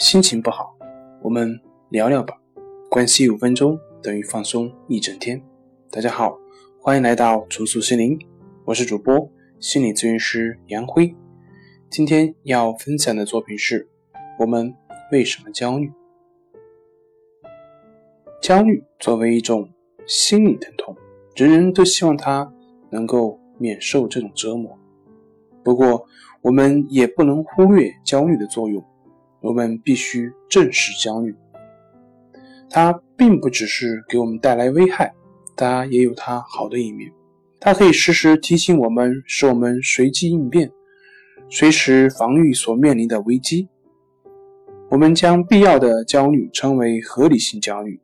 心情不好，我们聊聊吧。关系五分钟等于放松一整天。大家好，欢迎来到重塑心灵，我是主播心理咨询师杨辉。今天要分享的作品是：我们为什么焦虑？焦虑作为一种心理疼痛，人人都希望它能够免受这种折磨。不过，我们也不能忽略焦虑的作用。我们必须正视焦虑，它并不只是给我们带来危害，它也有它好的一面。它可以时时提醒我们，使我们随机应变，随时防御所面临的危机。我们将必要的焦虑称为合理性焦虑。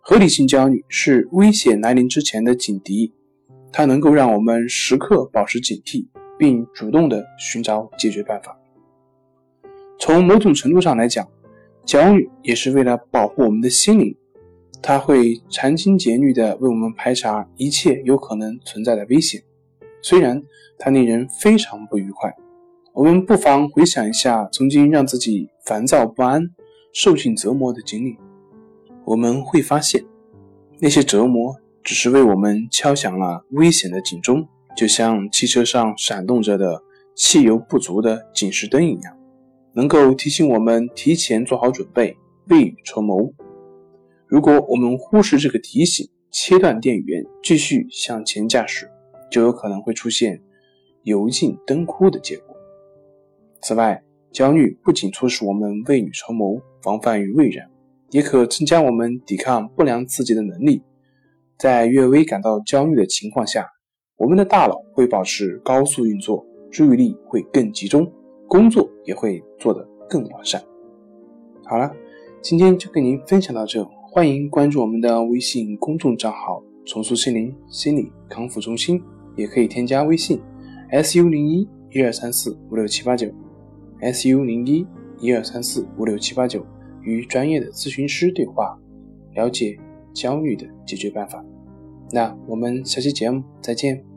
合理性焦虑是危险来临之前的警笛，它能够让我们时刻保持警惕。并主动的寻找解决办法。从某种程度上来讲，焦虑也是为了保护我们的心灵，它会殚精竭虑的为我们排查一切有可能存在的危险。虽然它令人非常不愉快，我们不妨回想一下曾经让自己烦躁不安、受尽折磨的经历，我们会发现，那些折磨只是为我们敲响了危险的警钟。就像汽车上闪动着的汽油不足的警示灯一样，能够提醒我们提前做好准备，未雨绸缪。如果我们忽视这个提醒，切断电源，继续向前驾驶，就有可能会出现油尽灯枯的结果。此外，焦虑不仅促使我们未雨绸缪、防范于未然，也可增加我们抵抗不良刺激的能力。在略微感到焦虑的情况下，我们的大脑会保持高速运作，注意力会更集中，工作也会做得更完善。好了，今天就跟您分享到这，欢迎关注我们的微信公众账号“重塑心灵心理康复中心”，也可以添加微信 “su 零一一二三四五六七八九 ”，“su 零一一二三四五六七八九”，与专业的咨询师对话，了解焦虑的解决办法。那我们下期节目再见。